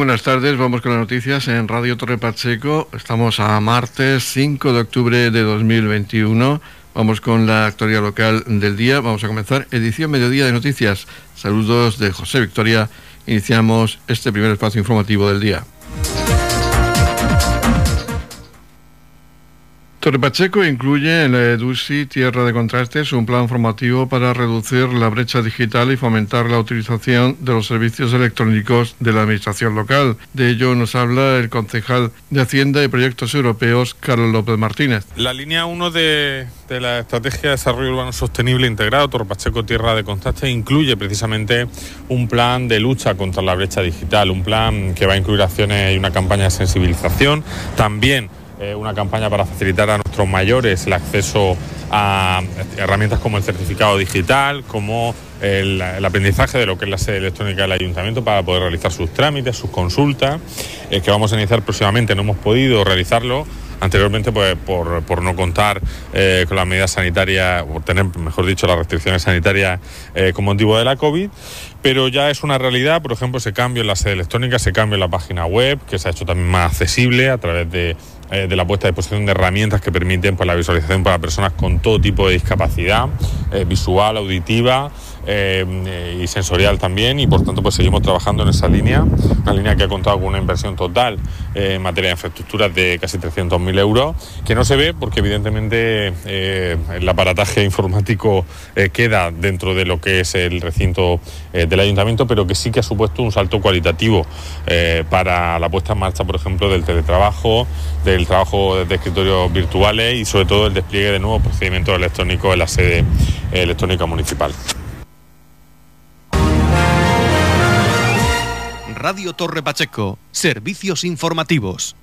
Buenas tardes, vamos con las noticias en Radio Torre Pacheco. Estamos a martes 5 de octubre de 2021. Vamos con la actualidad local del día. Vamos a comenzar edición mediodía de noticias. Saludos de José Victoria. Iniciamos este primer espacio informativo del día. Torre Pacheco incluye en la EDUSI Tierra de Contrastes un plan formativo para reducir la brecha digital y fomentar la utilización de los servicios electrónicos de la Administración local. De ello nos habla el concejal de Hacienda y Proyectos Europeos, Carlos López Martínez. La línea 1 de, de, la Estrategia de Desarrollo Urbano Sostenible Integrado Torre Pacheco Tierra de Contrastes incluye precisamente un plan de lucha contra la brecha digital, un plan que va a incluir acciones y una campaña de sensibilización. También eh, una campaña para facilitar a nuestros mayores el acceso a herramientas como el certificado digital, como el, aprendizaje de lo que es la sede electrónica del ayuntamiento para poder realizar sus trámites, sus consultas, eh, que vamos a iniciar próximamente. No hemos podido realizarlo anteriormente pues, por, no contar eh, con las medidas sanitarias, por tener, mejor dicho, las restricciones sanitarias con motivo de la COVID, pero ya es una realidad, por ejemplo, ese cambio en la sede electrónica, ese cambio en la página web, que se ha hecho también más accesible a través de eh, de la puesta a disposición de herramientas que permiten pues, la visualización para personas con todo tipo de discapacidad, eh, visual, auditiva eh, y sensorial también, y por tanto pues seguimos trabajando en esa línea, una línea que ha contado con una inversión total en materia de infraestructuras de casi 300.000 euros, que no se ve porque evidentemente el aparataje informático queda dentro de lo que es el recinto del ayuntamiento, pero que sí que ha supuesto un salto cualitativo para la puesta en marcha, por ejemplo, del teletrabajo, del el trabajo de escritorios virtuales y sobre todo el despliegue de nuevos procedimientos electrónicos en la sede electrónica municipal. Radio Torre Pacheco, servicios informativos.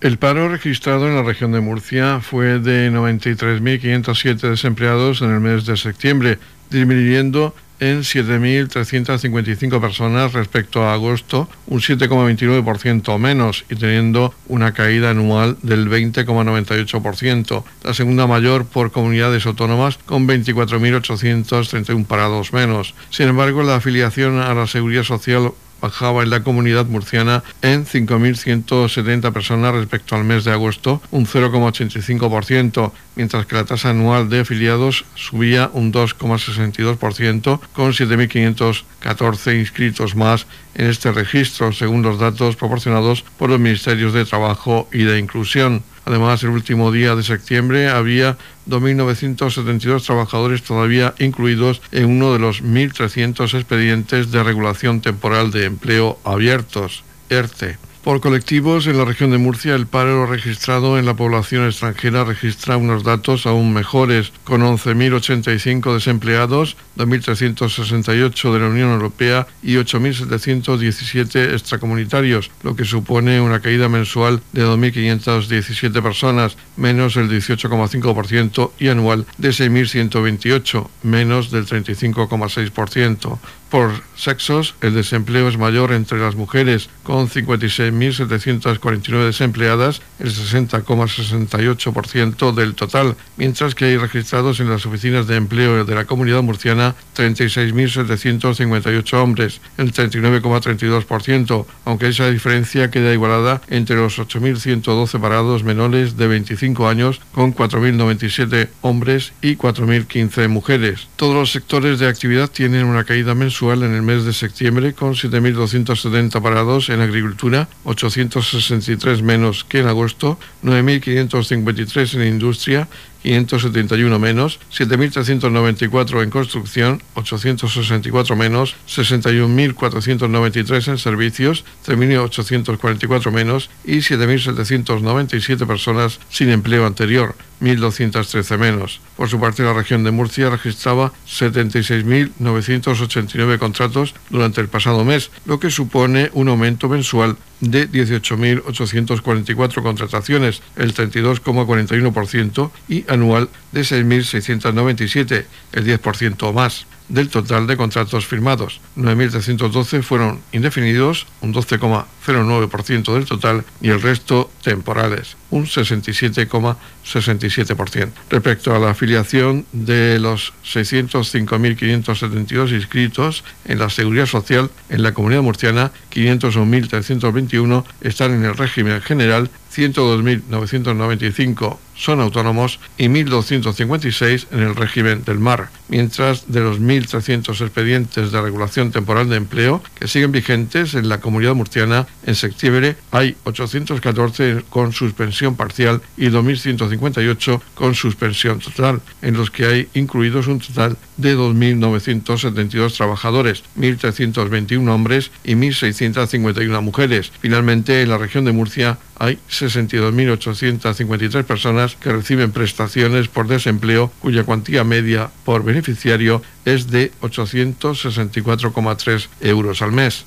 El paro registrado en la región de Murcia fue de 93.507 desempleados en el mes de septiembre, disminuyendo en 7.355 personas respecto a agosto, un 7,29% menos y teniendo una caída anual del 20,98%, la segunda mayor por comunidades autónomas con 24.831 parados menos. Sin embargo, la afiliación a la Seguridad Social bajaba en la comunidad murciana en 5.170 personas respecto al mes de agosto, un 0,85%, mientras que la tasa anual de afiliados subía un 2,62% con 7.514 inscritos más en este registro, según los datos proporcionados por los Ministerios de Trabajo y de Inclusión. Además, el último día de septiembre había 2.972 trabajadores todavía incluidos en uno de los 1.300 expedientes de regulación temporal de empleo abiertos, ERTE. Por colectivos, en la región de Murcia, el paro registrado en la población extranjera registra unos datos aún mejores, con 11.085 desempleados, 2.368 de la Unión Europea y 8.717 extracomunitarios, lo que supone una caída mensual de 2.517 personas, menos el 18,5% y anual de 6.128, menos del 35,6%. Por sexos, el desempleo es mayor entre las mujeres, con 56.749 desempleadas, el 60,68% del total, mientras que hay registrados en las oficinas de empleo de la comunidad murciana 36.758 hombres, el 39,32%, aunque esa diferencia queda igualada entre los 8.112 parados menores de 25 años, con 4.097 hombres y 4.015 mujeres. Todos los sectores de actividad tienen una caída mensual en el mes de septiembre con 7.270 parados en agricultura, 863 menos que en agosto, 9.553 en industria 571 menos, 7.394 en construcción, 864 menos, 61.493 en servicios, 3.844 menos y 7.797 personas sin empleo anterior, 1.213 menos. Por su parte, la región de Murcia registraba 76.989 contratos durante el pasado mes, lo que supone un aumento mensual de 18.844 contrataciones, el 32,41%, y anual de 6.697, el 10% más. del total de contratos firmados. 9.312 fueron indefinidos, un 12,09% del total, y el resto temporales, un 67,67%. Respecto a la afiliación de los 605.572 inscritos en la Seguridad Social en la Comunidad Murciana, 501.321 están en el régimen general 102.995 son autónomos y 1.256 en el régimen del mar, mientras de los 1.300 expedientes de regulación temporal de empleo que siguen vigentes en la comunidad murciana, en septiembre hay 814 con suspensión parcial y 2.158 con suspensión total, en los que hay incluidos un total de 2.972 trabajadores, 1.321 hombres y 1.651 mujeres. Finalmente, en la región de Murcia hay 62.853 personas que reciben prestaciones por desempleo cuya cuantía media por beneficiario es de 864,3 euros al mes.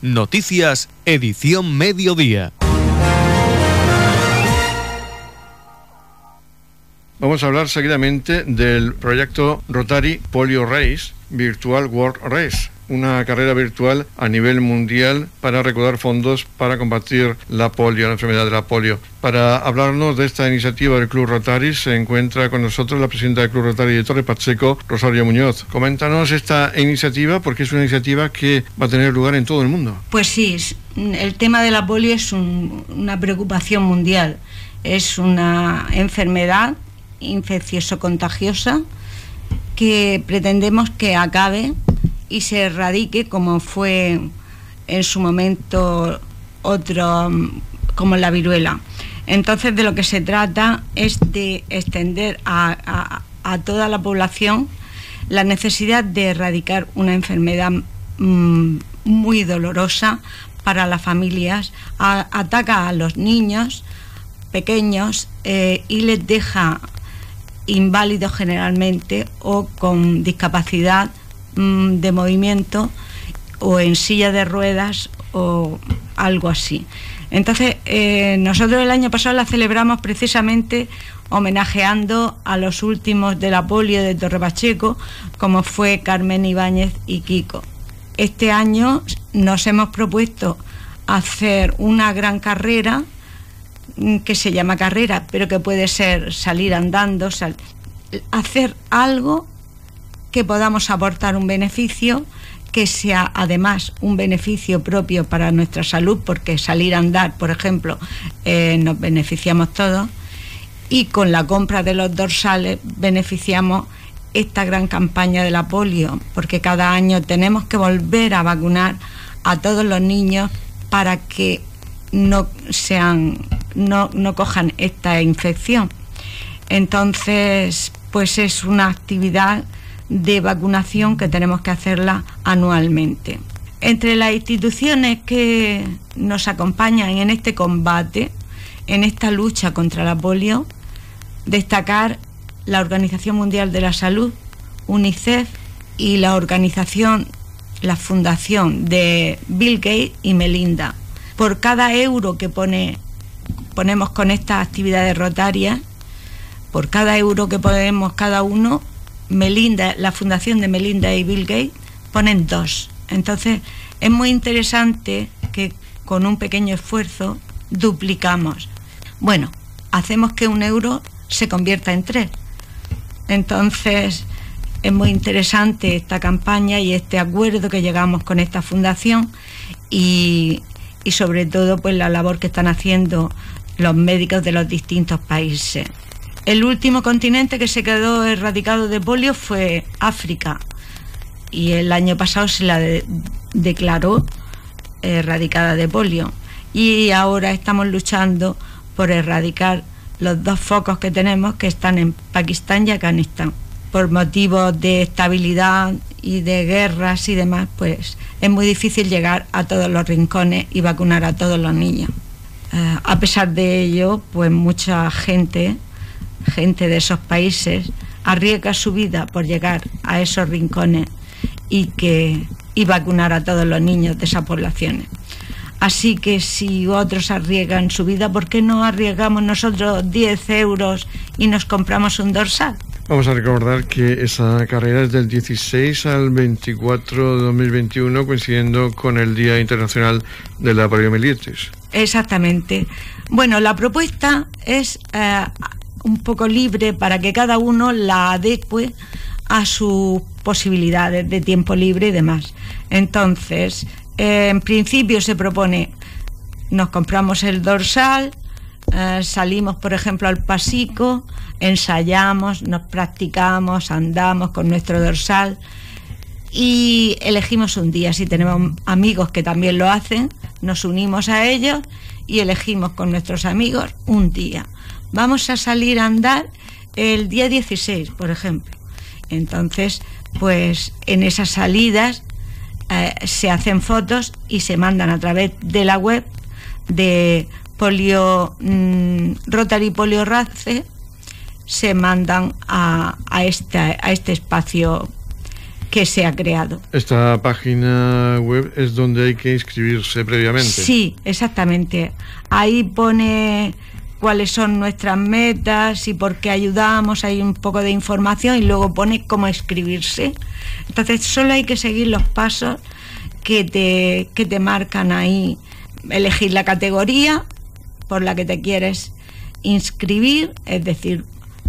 Noticias, edición mediodía. Vamos a hablar seguidamente del proyecto Rotary Polio Race, Virtual World Race una carrera virtual a nivel mundial para recaudar fondos para combatir la polio, la enfermedad de la polio. Para hablarnos de esta iniciativa del Club Rotary se encuentra con nosotros la presidenta del Club Rotary de Torre Pacheco, Rosario Muñoz. Coméntanos esta iniciativa porque es una iniciativa que va a tener lugar en todo el mundo. Pues sí, el tema de la polio es una preocupación mundial. Es una enfermedad infeccioso-contagiosa que pretendemos que acabe y se erradique como fue en su momento otro como la viruela. Entonces de lo que se trata es de extender a, toda la población la necesidad de erradicar una enfermedad mm, muy dolorosa para las familias, ataca a los niños pequeños eh, y les deja inválidos generalmente o con discapacidad Mm, de movimiento o en silla de ruedas o algo así. Entonces, eh, nosotros el año pasado la celebramos precisamente homenajeando a los últimos de la polio de Torre Pacheco, como fue Carmen Ibáñez y Kiko. Este año nos hemos propuesto hacer una gran carrera que se llama carrera, pero que puede ser salir andando, hacer algo que podamos aportar un beneficio que sea además un beneficio propio para nuestra salud, porque salir a andar, por ejemplo, eh, nos beneficiamos todos, y con la compra de los dorsales beneficiamos esta gran campaña de la polio, porque cada año tenemos que volver a vacunar a todos los niños para que no sean, no, cojan esta infección. Entonces, pues es una actividad de vacunación que tenemos que hacerla anualmente. Entre las instituciones que nos acompañan en este combate, en esta lucha contra la polio, destacar la Organización Mundial de la Salud, UNICEF y la organización, la fundación de Bill Gates y Melinda. Por cada euro que pone, ponemos con estas actividades rotarias, por cada euro que ponemos cada uno, Melinda, la fundación de Melinda y Bill Gates ponen dos. Entonces es muy interesante que con un pequeño esfuerzo duplicamos. Bueno, hacemos que un euro se convierta en tres. Entonces es muy interesante esta campaña y este acuerdo que llegamos con esta fundación y, y sobre todo pues la labor que están haciendo los médicos de los distintos países. El último continente que se quedó erradicado de polio fue África y el año pasado se la declaró erradicada de polio y ahora estamos luchando por erradicar los dos focos que tenemos que están en Pakistán y Afganistán. Por motivos de estabilidad y de guerras y demás, pues es muy difícil llegar a todos los rincones y vacunar a todos los niños. Eh, a pesar de ello, pues mucha gente gente de esos países arriesga su vida por llegar a esos rincones y que y vacunar a todos los niños de esas poblaciones. Así que si otros arriesgan su vida, ¿por qué no arriesgamos nosotros 10 euros y nos compramos un dorsal? Vamos a recordar que esa carrera es del 16 al 24 de 2021, coincidiendo con el Día Internacional de la Poliomielitis. Exactamente. Bueno, la propuesta es eh, un poco libre para que cada uno la adecue a sus posibilidades de tiempo libre y demás. Entonces, eh, en principio se propone, nos compramos el dorsal, eh, salimos, por ejemplo, al pasico, ensayamos, nos practicamos, andamos con nuestro dorsal y elegimos un día. Si tenemos amigos que también lo hacen, nos unimos a ellos y elegimos con nuestros amigos un día. Vamos a salir a andar el día 16, por ejemplo. Entonces, pues en esas salidas eh, se hacen fotos y se mandan a través de la web de polio mm, Rotary Polio Race se mandan a, a, este, a este espacio que se ha creado. Esta página web es donde hay que inscribirse previamente. Sí, exactamente. Ahí pone cuáles son nuestras metas y por qué ayudamos, hay un poco de información y luego pone cómo inscribirse. Entonces solo hay que seguir los pasos que te, que te marcan ahí. Elegir la categoría por la que te quieres inscribir, es decir,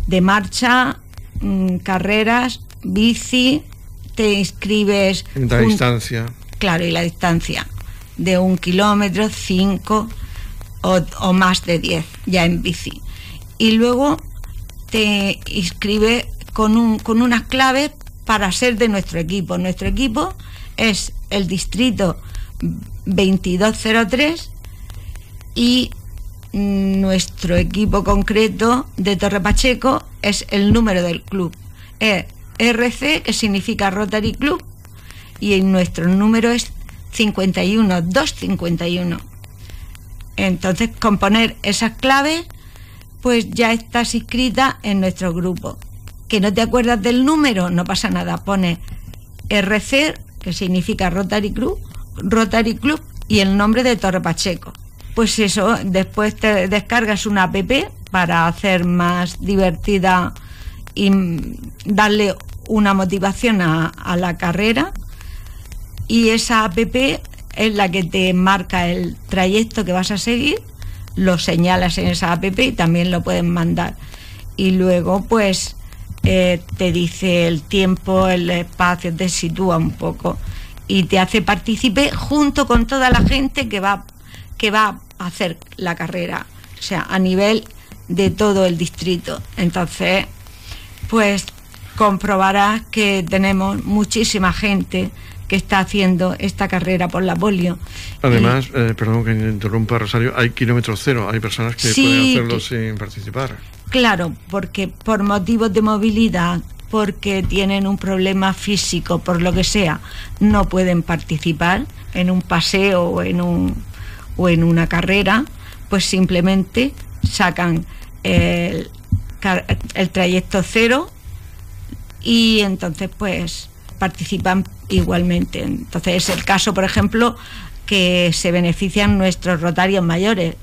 de marcha, mm, carreras, bici, te inscribes... La distancia. Claro, y la distancia de un kilómetro, cinco o, más de diez, ya en bici. Y luego te inscribe con, un, con unas claves para ser de nuestro equipo. Nuestro equipo es el distrito 2203 y nuestro equipo concreto de Torre Pacheco es el número del club. Es RC, que significa Rotary Club, y nuestro número es 51, 251. Entonces, con poner esas claves, pues ya estás inscrita en nuestro grupo. Que no te acuerdas del número, no pasa nada. Pone RC, que significa Rotary Club, Rotary Club y el nombre de Torre Pacheco pues eso, después te descargas una app para hacer más divertida y darle una motivación a, la carrera y esa app es la que te marca el trayecto que vas a seguir, lo señalas en esa app y también lo pueden mandar. Y luego pues eh, te dice el tiempo, el espacio, te sitúa un poco y te hace partícipe junto con toda la gente que va que va a hacer la carrera, o sea, a nivel de todo el distrito. Entonces, pues comprobarás que tenemos muchísima gente que está haciendo esta carrera por la polio. Además, eh, perdón que interrumpa Rosario, hay kilómetros cero, hay personas que pueden hacerlo sin participar. Claro, porque por motivos de movilidad, porque tienen un problema físico, por lo que sea, no pueden participar en un paseo o en un o en una carrera, pues simplemente sacan el, el trayecto cero y entonces pues participan igualmente. Entonces es el caso, por ejemplo, que se benefician nuestros rotarios mayores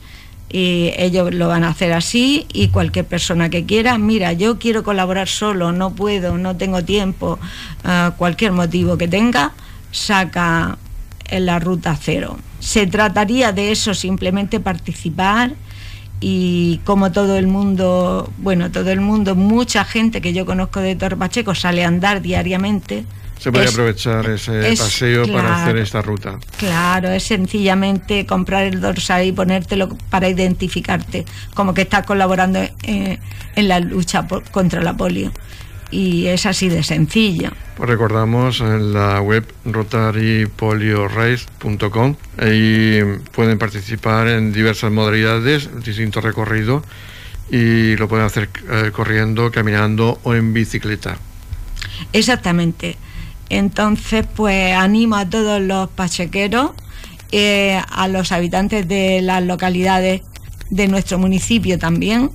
y ellos lo van a hacer así y cualquier persona que quiera, mira, yo quiero colaborar solo, no puedo, no tengo tiempo, ah, cualquier motivo que tenga, saca en la ruta cero se trataría de eso, simplemente participar y como todo el mundo, bueno, todo el mundo, mucha gente que yo conozco de Torre Pacheco sale a andar diariamente. Se puede aprovechar ese paseo para hacer esta ruta. Claro, es sencillamente comprar el dorsal y ponértelo para identificarte, como que estás colaborando en, la lucha contra la polio y es así de sencillo. Pues recordamos en la web rotarypoliorace.com y pueden participar en diversas modalidades, distintos recorridos y lo pueden hacer eh, corriendo, caminando o en bicicleta. Exactamente. Entonces, pues animo a todos los pachequeros, eh, a los habitantes de las localidades de nuestro municipio también,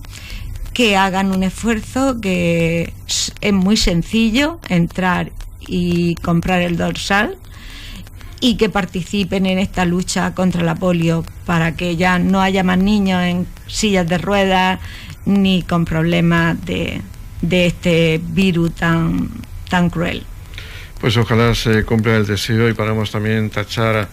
que hagan un esfuerzo, que es muy sencillo entrar y comprar el dorsal y que participen en esta lucha contra la polio para que ya no haya más niños en sillas de ruedas ni con problemas de, de este virus tan, tan cruel. Pues ojalá se cumpla el deseo y podamos también tachar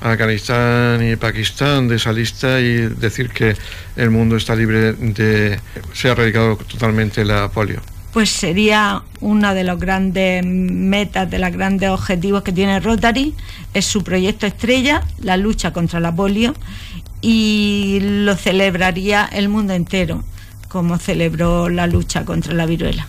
a Afganistán y Pakistán de esa lista y decir que el mundo está libre de... se ha erradicado totalmente la polio pues sería una de los grandes metas, de los grandes objetivos que tiene Rotary, es su proyecto estrella, la lucha contra la polio, y lo celebraría el mundo entero, como celebró la lucha contra la viruela.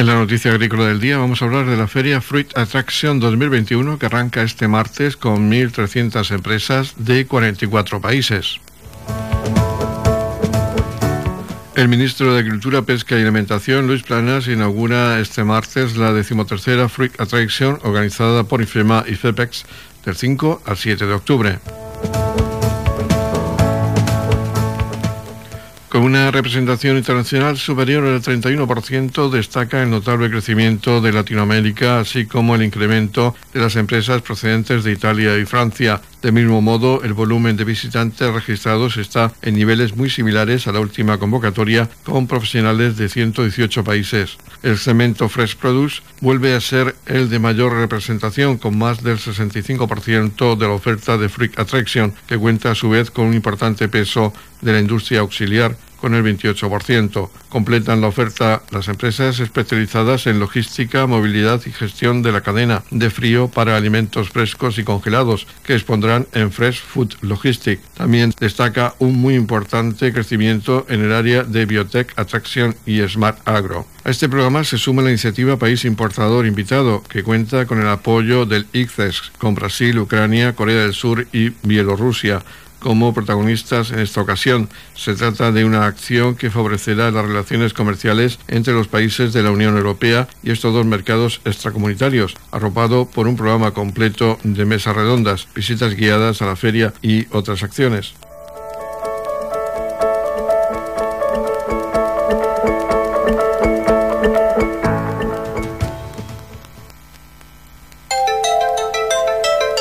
En la noticia agrícola del día vamos a hablar de la feria Fruit Attraction 2021 que arranca este martes con 1.300 empresas de 44 países. El ministro de Agricultura, Pesca y Alimentación, Luis Planas, inaugura este martes la decimotercera Fruit Attraction organizada por IFEMA y FEPEX del 5 al 7 de octubre. Con una representación internacional superior al 31%, destaca el notable crecimiento de Latinoamérica, así como el incremento de las empresas procedentes de Italia y Francia. De mismo modo, el volumen de visitantes registrados está en niveles muy similares a la última convocatoria, con profesionales de 118 países. El cemento Fresh Produce vuelve a ser el de mayor representación, con más del 65% de la oferta de Freak Attraction, que cuenta a su vez con un importante peso de la industria auxiliar con el 28%. Completan la oferta las empresas especializadas en logística, movilidad y gestión de la cadena de frío para alimentos frescos y congelados, que expondrán en Fresh Food Logistics. También destaca un muy importante crecimiento en el área de biotech, atracción y smart agro. A este programa se suma la iniciativa País Importador Invitado, que cuenta con el apoyo del ICCES, con Brasil, Ucrania, Corea del Sur y Bielorrusia como protagonistas en esta ocasión. Se trata de una acción que favorecerá las relaciones comerciales entre los países de la Unión Europea y estos dos mercados extracomunitarios, arropado por un programa completo de mesas redondas, visitas guiadas a la feria y otras acciones.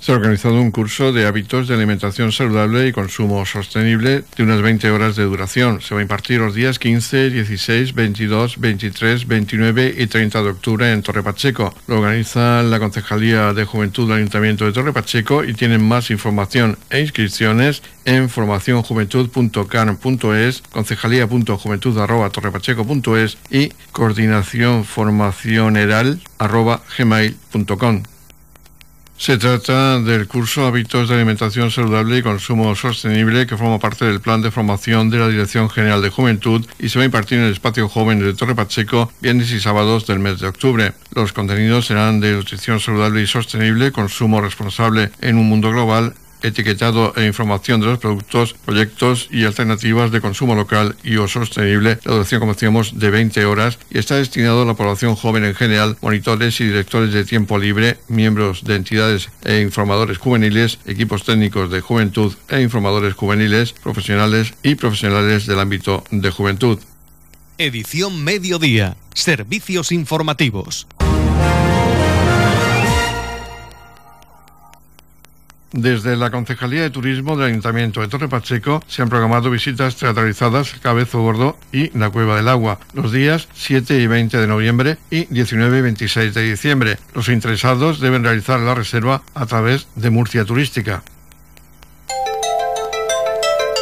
Se ha organizado un curso de hábitos de alimentación saludable y consumo sostenible de unas 20 horas de duración. Se va a impartir los días 15, 16, 22, 23, 29 y 30 de octubre en Torre Pacheco. Lo organiza la Concejalía de Juventud del Ayuntamiento de Torre Pacheco y tienen más información e inscripciones en formacionjuventud.can.es, concejalía.juventud.torrepacheco.es y coordinaciónformacioneral.gmail.com. Se trata del curso Hábitos de Alimentación Saludable y Consumo Sostenible que forma parte del plan de formación de la Dirección General de Juventud y se va a impartir en el Espacio Joven de Torre Pacheco viernes y sábados del mes de octubre. Los contenidos serán de nutrición saludable y sostenible, consumo responsable en un mundo global, etiquetado e información de los productos, proyectos y alternativas de consumo local y o sostenible. La duración, como decíamos, de 20 horas y está destinado a la población joven en general, monitores y directores de tiempo libre, miembros de entidades e informadores juveniles, equipos técnicos de juventud e informadores juveniles, profesionales y profesionales del ámbito de juventud. Edición Mediodía. Servicios informativos. Desde la Concejalía de Turismo del Ayuntamiento de Torre Pacheco se han programado visitas teatralizadas Cabezo Gordo y La Cueva del Agua los días 7 y 20 de noviembre y 19 y 26 de diciembre. Los interesados deben realizar la reserva a través de Murcia Turística.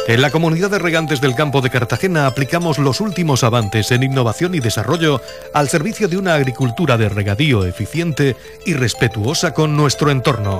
En la comunidad de regantes del campo de Cartagena aplicamos los últimos avances en innovación y desarrollo al servicio de una agricultura de regadío eficiente y respetuosa con nuestro entorno.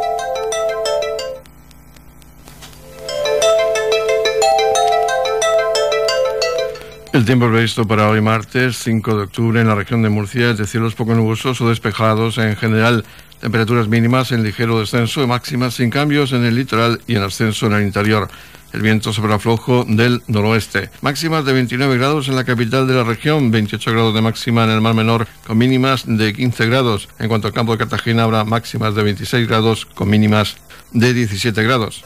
El tiempo previsto para hoy martes 5 de octubre en la región de Murcia es de cielos poco nubosos o despejados en general. Temperaturas mínimas en ligero descenso y máximas sin cambios en el litoral y en ascenso en el interior. El viento sobre aflojo del noroeste. Máximas de 29 grados en la capital de la región, 28 grados de máxima en el mar menor con mínimas de 15 grados. En cuanto al campo de Cartagena habrá máximas de 26 grados con mínimas de 17 grados.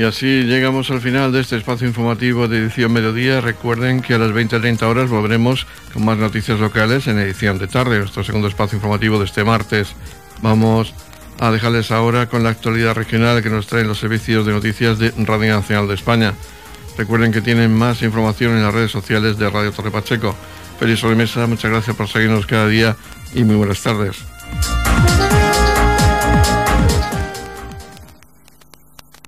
Y así llegamos al final de este espacio informativo de edición mediodía. Recuerden que a las 20.30 horas volveremos con más noticias locales en edición de tarde, nuestro segundo espacio informativo de este martes. Vamos a dejarles ahora con la actualidad regional que nos traen los servicios de noticias de Radio Nacional de España. Recuerden que tienen más información en las redes sociales de Radio Torre Pacheco. Feliz sobremesa, muchas gracias por seguirnos cada día y muy buenas tardes.